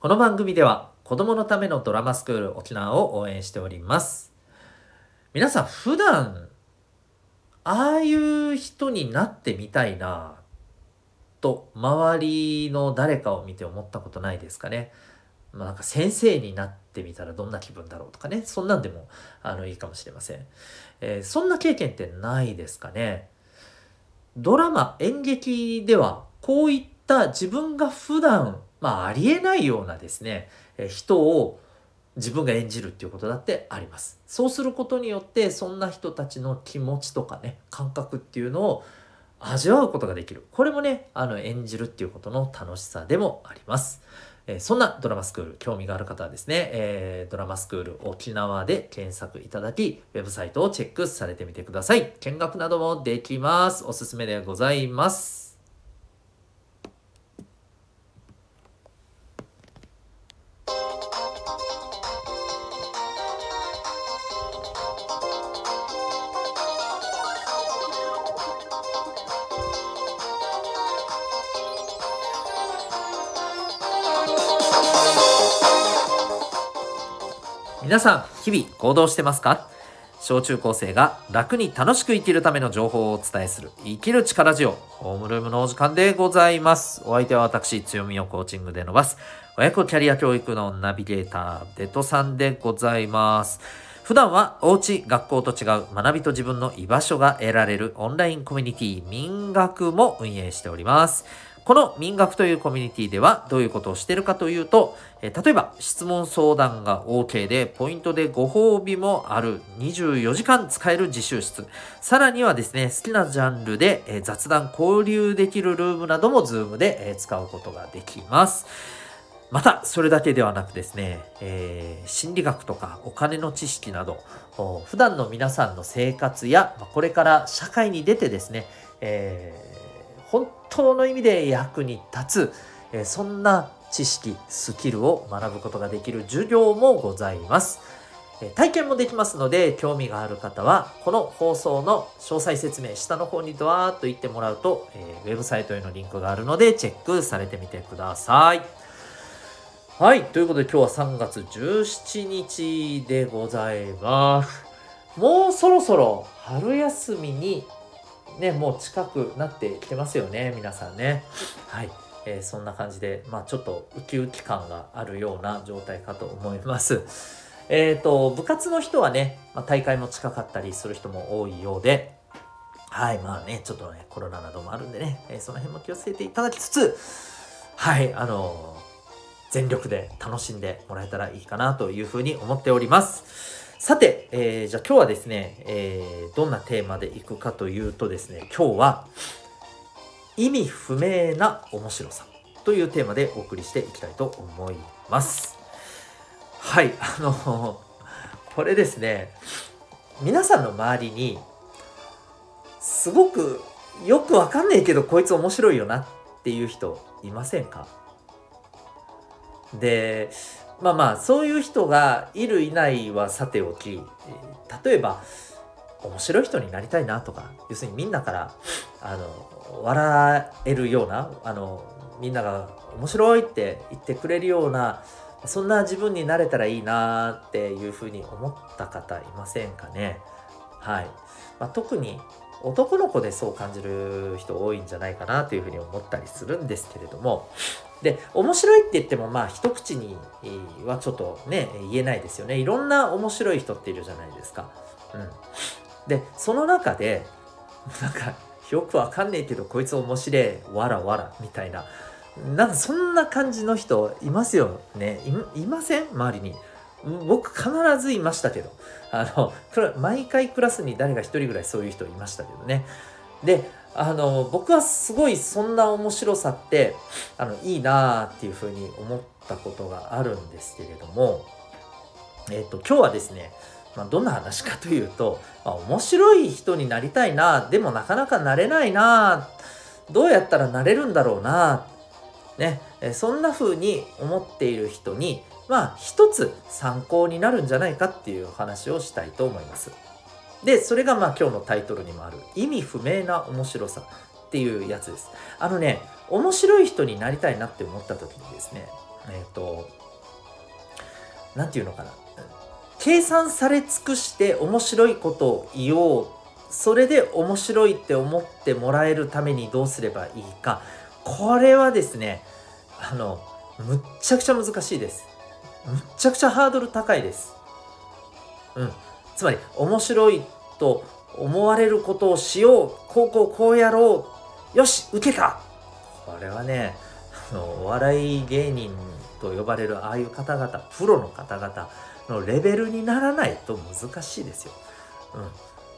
この番組では子供のためのドラマスクール沖縄を応援しております。皆さん普段ああいう人になってみたいなと周りの誰かを見て思ったことないですかね。まあ、なんか先生になってみたらどんな気分だろうとかね。そんなんでもあのいいかもしれません、えー、そんな経験ってないですかね。ドラマ演劇ではこういった自分が普段まあありえないようなですね、え、人を自分が演じるっていうことだってありますそうすることによってそんな人たちの気持ちとかね感覚っていうのを味わうことができるこれもねあの演じるっていうことの楽しさでもありますえそんなドラマスクール、興味がある方はですね、えー、ドラマスクール沖縄で検索いただき、ウェブサイトをチェックされてみてください。見学などもできます。おすすめでございます。皆さん日々行動してますか？小中高生が楽に楽しく生きるための情報をお伝えする生きる力ジオホームルームのお時間でございます。お相手は私強みをコーチングで伸ばす親子キャリア教育のナビゲーターデトさんでございます。普段はおうち学校と違う学びと自分の居場所が得られるオンラインコミュニティ民学も運営しております。この民学というコミュニティではどういうことをしているかというと、え例えば質問相談が OK でポイントでご褒美もある24時間使える自習室。さらにはですね好きなジャンルで、え雑談交流できるルームなども Zoom で、え使うことができます。またそれだけではなくですね、えー、心理学とかお金の知識など普段の皆さんの生活やこれから社会に出てですね、えー、本当の意味で役に立つ、えそんな知識スキルを学ぶことができる授業もございます。体験もできますので興味がある方はこの放送の詳細説明下の方にドワーッと言ってもらうと、えー、ウェブサイトへのリンクがあるのでチェックされてみてください。はいということで今日は3月17日でございます。もうそろそろ春休みにね、もう近くなってきてますよね、皆さんね。はい。えー、そんな感じで、まあちょっとウキウキ感があるような状態かと思います。えっ、ー、と、部活の人はね、まあ、大会も近かったりする人も多いようで、はい、まあね、ちょっとね、コロナなどもあるんでね、えー、その辺も気をつけていただきつつ、はい、あの全力で楽しんでもらえたらいいかなというふうに思っております。さて、えー、じゃあ今日はですね、えー、どんなテーマでいくかというとですね、今日は意味不明な面白さというテーマでお送りしていきたいと思います。はい、あの、これですね、皆さんの周りにすごくよくわかんないけどこいつ面白いよなっていう人いませんか？でまあまあそういう人がいるいないはさておき例えば面白い人になりたいなとか要するにみんなからあの笑えるようなあのみんなが面白いって言ってくれるようなそんな自分になれたらいいなっていうふうに思った方いませんかね。はい、まあ、特に男の子でそう感じる人多いんじゃないかなというふうに思ったりするんですけれども。で面白いって言ってもまあ一口にはちょっとね言えないですよね。いろんな面白い人っているじゃないですか。うん、でその中で なんかよくわかんねえけどこいつ面白えわらわらみたいな。なんかそんな感じの人いますよね。いません？周りに。僕必ずいましたけど。あの毎回クラスに誰か一人ぐらいそういう人いましたけどね。であの僕はすごいそんな面白さってあのいいなあっていうふうに思ったことがあるんですけれども、えっ、と今日はですね、まあ、どんな話かというと、まあ、面白い人になりたいなでもなかなかなれないなどうやったらなれるんだろうなね。そんな風に思っている人にまあ一つ参考になるんじゃないかっていう話をしたいと思います。でそれがまあ今日のタイトルにもある意味不明な面白さっていうやつです。あのね面白い人になりたいなって思った時にですねえっ、ー、と何て言うのかな。計算され尽くして面白いことを言おう。それで面白いって思ってもらえるためにどうすればいいか。これはですねあのむっちゃくちゃ難しいです。むちゃくちゃハードル高いですうんつまり面白いと思われることをしようこうこうこうやろうよし受けたこれはねあのお笑い芸人と呼ばれるああいう方々プロの方々のレベルにならないと難しいですよ。うん、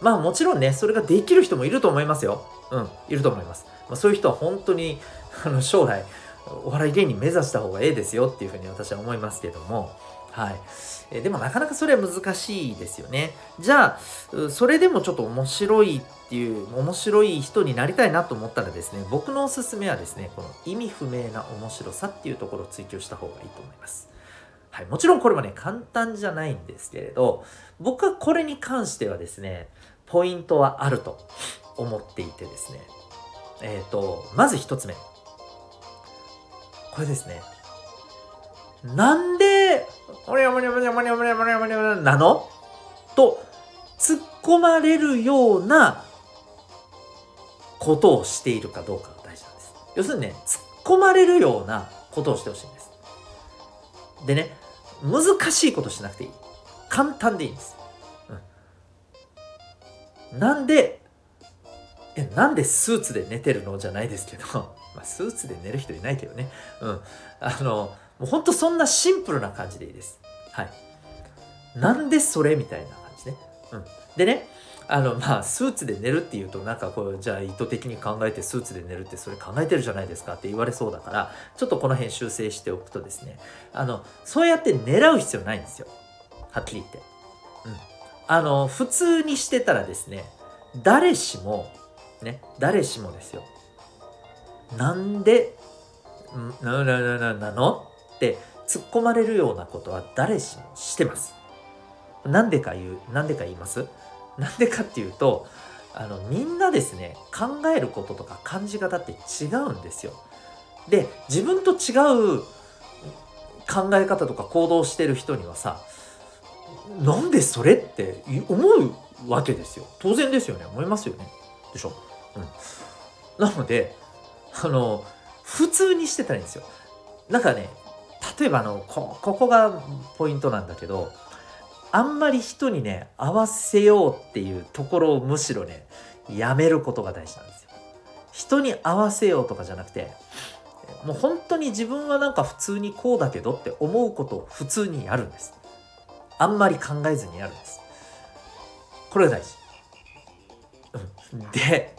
まあもちろんねそれができる人もいると思いますよ。うん、いると思います。まあ、そういう人は本当にあの将来お笑い芸人目指した方がええですよっていうふうに私は思いますけども。はい。えでもなかなかそれは難しいですよね。じゃあ、それでもちょっと面白いっていう、面白い人になりたいなと思ったらですね、僕のおすすめはですね、この意味不明な面白さっていうところを追求した方がいいと思います。はい、もちろんこれもね、簡単じゃないんですけれど、僕はこれに関してはですね、ポイントはあると思っていてですね、えっ、ー、と、まず一つ目。これですね。なんで、おにゃもにゃもにゃもにゃもにゃもにゃもにゃなのと突っ込まれるようなことをしているかどうかが大事なんです。要するにね、突っ込まれるようなことをしてほしいんです。でね、難しいことしなくていい。簡単でいいんです。うん、なんで、え、なんでスーツで寝てるのじゃないですけど、まあ、スーツで寝る人いないけどね。うん。あの、もうほんとそんなシンプルな感じでいいです。はい。なんでそれみたいな感じね。うん。でね、あの、まあ、スーツで寝るっていうと、なんかこう、じゃあ意図的に考えてスーツで寝るってそれ考えてるじゃないですかって言われそうだから、ちょっとこの辺修正しておくとですね、あの、そうやって狙う必要ないんですよ。はっきり言って。うん。あの、普通にしてたらですね、誰しも、ね、誰しもですよ。なんで、な、な、な、な、なの？って突っ込まれるようなことは誰しもしてます。なんでか言う、なんでか言います？なんでかっていうと、あの、みんなですね、考えることとか感じ方って違うんですよ。で、自分と違う考え方とか行動してる人にはさ、なんでそれって思うわけですよ。当然ですよね。思いますよね。でしょ？うん。なので、あの、普通にしてたらいいんですよ。なんかね、例えばあのこここがポイントなんだけどあんまり人にね合わせようっていうところをむしろねやめることが大事なんですよ。人に合わせようとかじゃなくてもう本当に自分はなんか普通にこうだけどって思うことを普通にやるんです。あんまり考えずにやるんです。これが大事。で、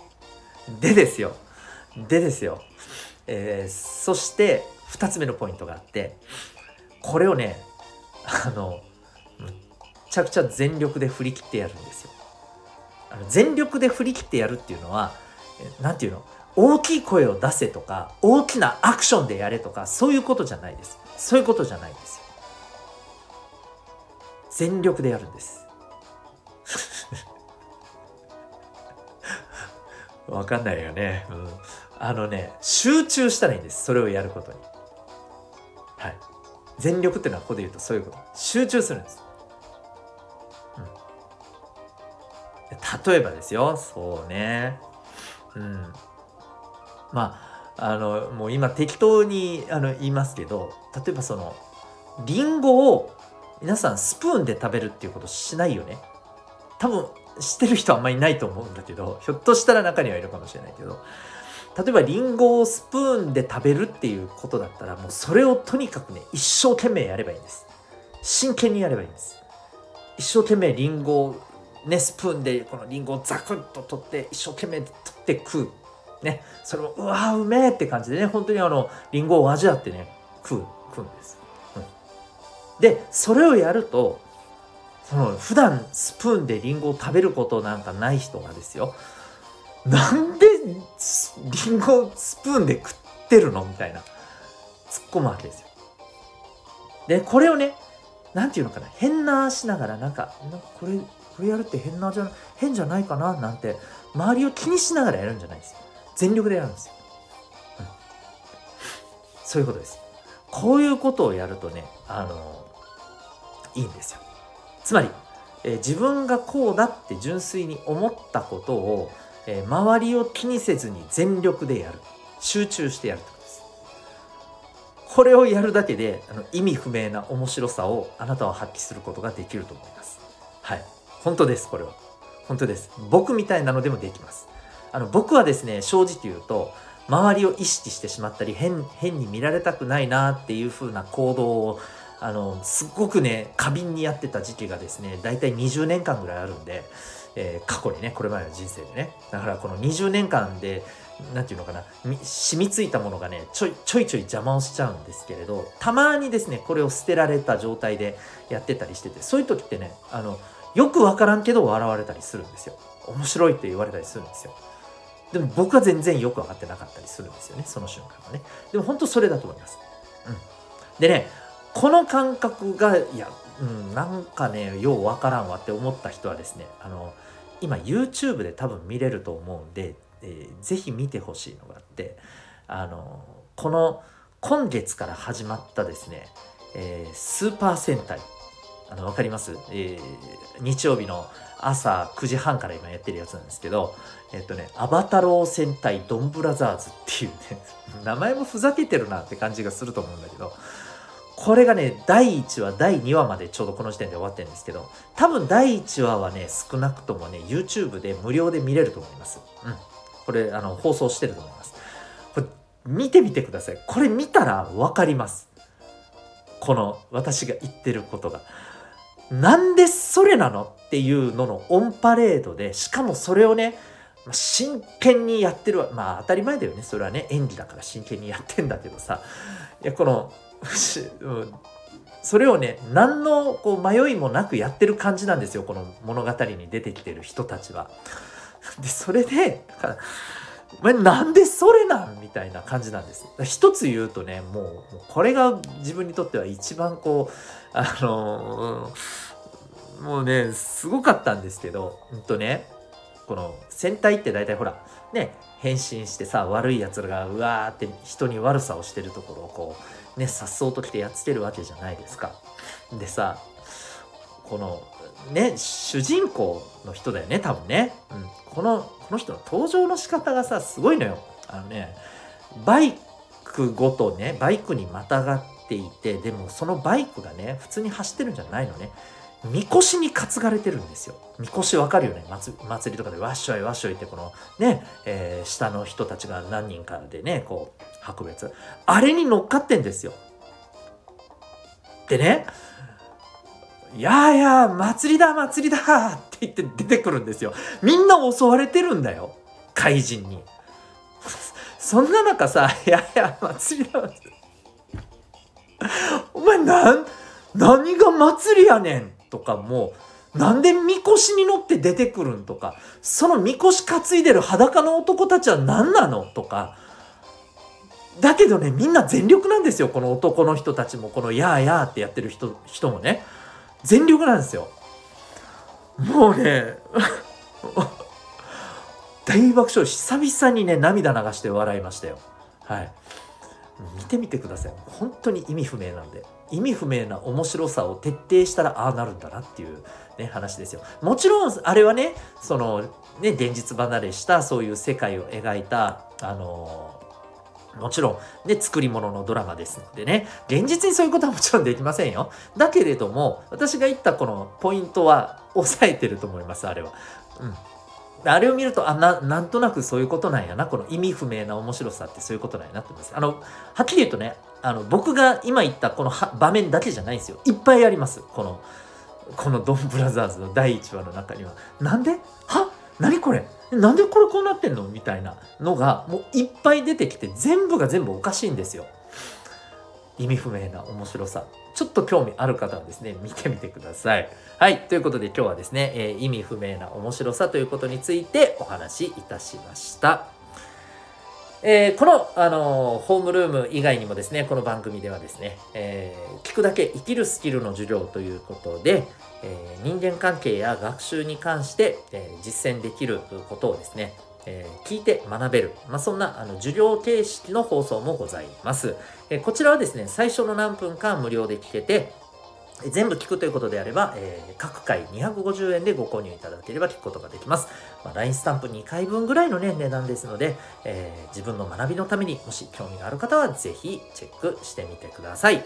でですよ。でですよ。えー、そして2つ目のポイントがあってこれをねあのむちゃくちゃ全力で振り切ってやるんですよ。あの全力で振り切ってやるっていうのは何て言うの？大きい声を出せとか大きなアクションでやれとかそういうことじゃないです。そういうことじゃないですよ。全力でやるんです。わかんないよね、うん、あのね集中したらいいんですそれをやることにはい。全力っていうのはここで言うとそういうこと。集中するんです。うん、例えばですよ、そうね。うん。まあ、あの、もう今適当にあの言いますけど、例えばその、リンゴを皆さんスプーンで食べるっていうことしないよね。多分知ってる人あんまりいないと思うんだけど、ひょっとしたら中にはいるかもしれないけど、例えばリンゴをスプーンで食べるっていうことだったらもうそれをとにかくね一生懸命やればいいんです。真剣にやればいいんです。一生懸命リンゴをねスプーンでこのリンゴをザクッと取って一生懸命取って食う。ね。それをうわうめえって感じでね。本当にあのリンゴを味わってね食う。食うんです、うん、でそれをやるとその普段スプーンでリンゴを食べることなんかない人がですよ。なんでリンゴスプーンで食ってるの？みたいな突っ込むわけですよ。でこれをね何て言うのかな変なしながらなんかなんかこれこれやるって変なじゃ変じゃないかななんて周りを気にしながらやるんじゃないですよ。全力でやるんですよ、うん、そういうことです。こういうことをやるとねあのいいんですよ。つまり、えー、自分がこうだって純粋に思ったことを、えー、周りを気にせずに全力でやる。集中してやるってことです。これをやるだけであの意味不明な面白さをあなたは発揮することができると思います。はい。本当ですこれは。本当です。僕みたいなのでもできます。あの僕はですね正直言うと周りを意識してしまったり変変に見られたくないなっていう風な行動をあのすっごくね過敏にやってた時期がですね大体20年間ぐらいあるんで、えー、過去にねこれまでの人生でね。だからこの20年間で何て言うのかな染みついたものがねちょいちょいちょい邪魔をしちゃうんですけれどたまにですねこれを捨てられた状態でやってたりしててそういう時ってねあのよくわからんけど笑われたりするんですよ。面白いって言われたりするんですよ。でも僕は全然よく分かってなかったりするんですよねその瞬間はね。でも本当それだと思います、うん、でねこの感覚がいや、うん、なんかねよう分からんわって思った人はですねあの今 YouTube で多分見れると思うんで、えー、ぜひ見てほしいのがあってあのこの今月から始まったですね、えー、スーパー戦隊。あの分かります、えー、日曜日の朝9時半から今やってるやつなんですけど、えっとね、アバタロー戦隊ドンブラザーズっていうね、名前もふざけてるなって感じがすると思うんだけど、これがね、第1話、第2話までちょうどこの時点で終わってるんですけど、多分第1話はね、少なくともね、YouTube で無料で見れると思います。うん。これ、あの、放送してると思います。これ、見てみてください。これ見たらわかります。この、私が言ってることが。なんでそれなのっていうののオンパレードで、しかもそれをね、真剣にやってるまあ当たり前だよね。それはね、演技だから真剣にやってんだけどさ。いや、この、それをね、何のこう迷いもなくやってる感じなんですよ。この物語に出てきてる人たちは。で、それで、お前なんでそれなんみたいな感じなんです。一つ言うとね、もう、これが自分にとっては一番こう、あのー、もうね、すごかったんですけど、ほんとね、この戦隊って大体ほら、ね、変身してさ、悪い奴らがうわーって人に悪さをしてるところをこう、ね、さっそうと来てやっつけるわけじゃないですか。でさ、この、ね、主人公の人だよね、多分ね。うん。この、この人の登場の仕方がさ、すごいのよ。あのね、バイクごとね、バイクにまたがっていてでもそのバイクがね普通に走ってるんじゃないのねみこしに担がれてるんですよ。みこしわかるよね祭りとかでわっしょいわっしょいってこのね、えー、下の人たちが何人かでねこう運ぶやつあれに乗っかってんですよ。でね「やーや祭りだ祭りだ!」って言って出てくるんですよ。みんな襲われてるんだよ怪人に。そんな中さ「いやいや祭りだ」お前なん何が祭りやねんとかもなんでみこしに乗って出てくるんとかそのみこし担いでる裸の男たちは何なの？とかだけどねみんな全力なんですよ。この男の人たちも。このやーやーってやってる人人もね。全力なんですよ。もうね 大爆笑。久々にね涙流して笑いましたよ。はい。見てみてください。本当に意味不明なんで。意味不明な面白さを徹底したらああなるんだなっていう、ね、話ですよ。もちろんあれはねそのね現実離れしたそういう世界を描いたあのもちろん、ね、作り物のドラマですのでね、現実にそういうことはもちろんできませんよ。だけれども、私が言ったこのポイントは抑えてると思います、あれは。うん。あれを見ると、あ、な、なんとなくそういうことなんやな。この意味不明な面白さってそういうことなんやなって思います。あの、はっきり言うとね、あの、僕が今言ったこの場面だけじゃないんですよ。いっぱいあります。この、このドンブラザーズの第1話の中には。なんで？は？何これ？なんでこれこうなってんの？みたいなのがもういっぱい出てきて全部が全部おかしいんですよ。意味不明な面白さ。ちょっと興味ある方はですね、見てみてください。はい。ということで今日はですね、えー、意味不明な面白さということについてお話しいたしました。えー、この、あのー、ホームルーム以外にもですね、この番組ではですね、えー、聞くだけ生きるスキルの授業ということで、え人間関係や学習に関して、え実践できることをですね、え、聞いて学べる、まあ、そんなあの授業形式の放送もございます、え、こちらはですね最初の何分間無料で聞けて全部聞くということであれば、えー、各回250円でご購入いただければ聞くことができます。まあ、LINE スタンプ2回分ぐらいのね、値段ですので、えー、自分の学びのためにもし興味がある方はぜひチェックしてみてください。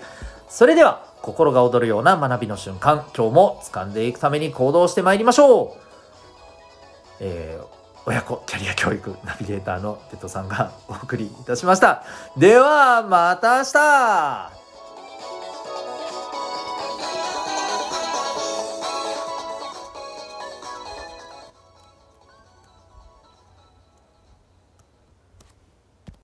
それでは、心が躍るような学びの瞬間、今日も掴んでいくために行動してまいりましょうえー親子キャリア教育ナビゲーターのテトさんがお送りいたしました。では、また明日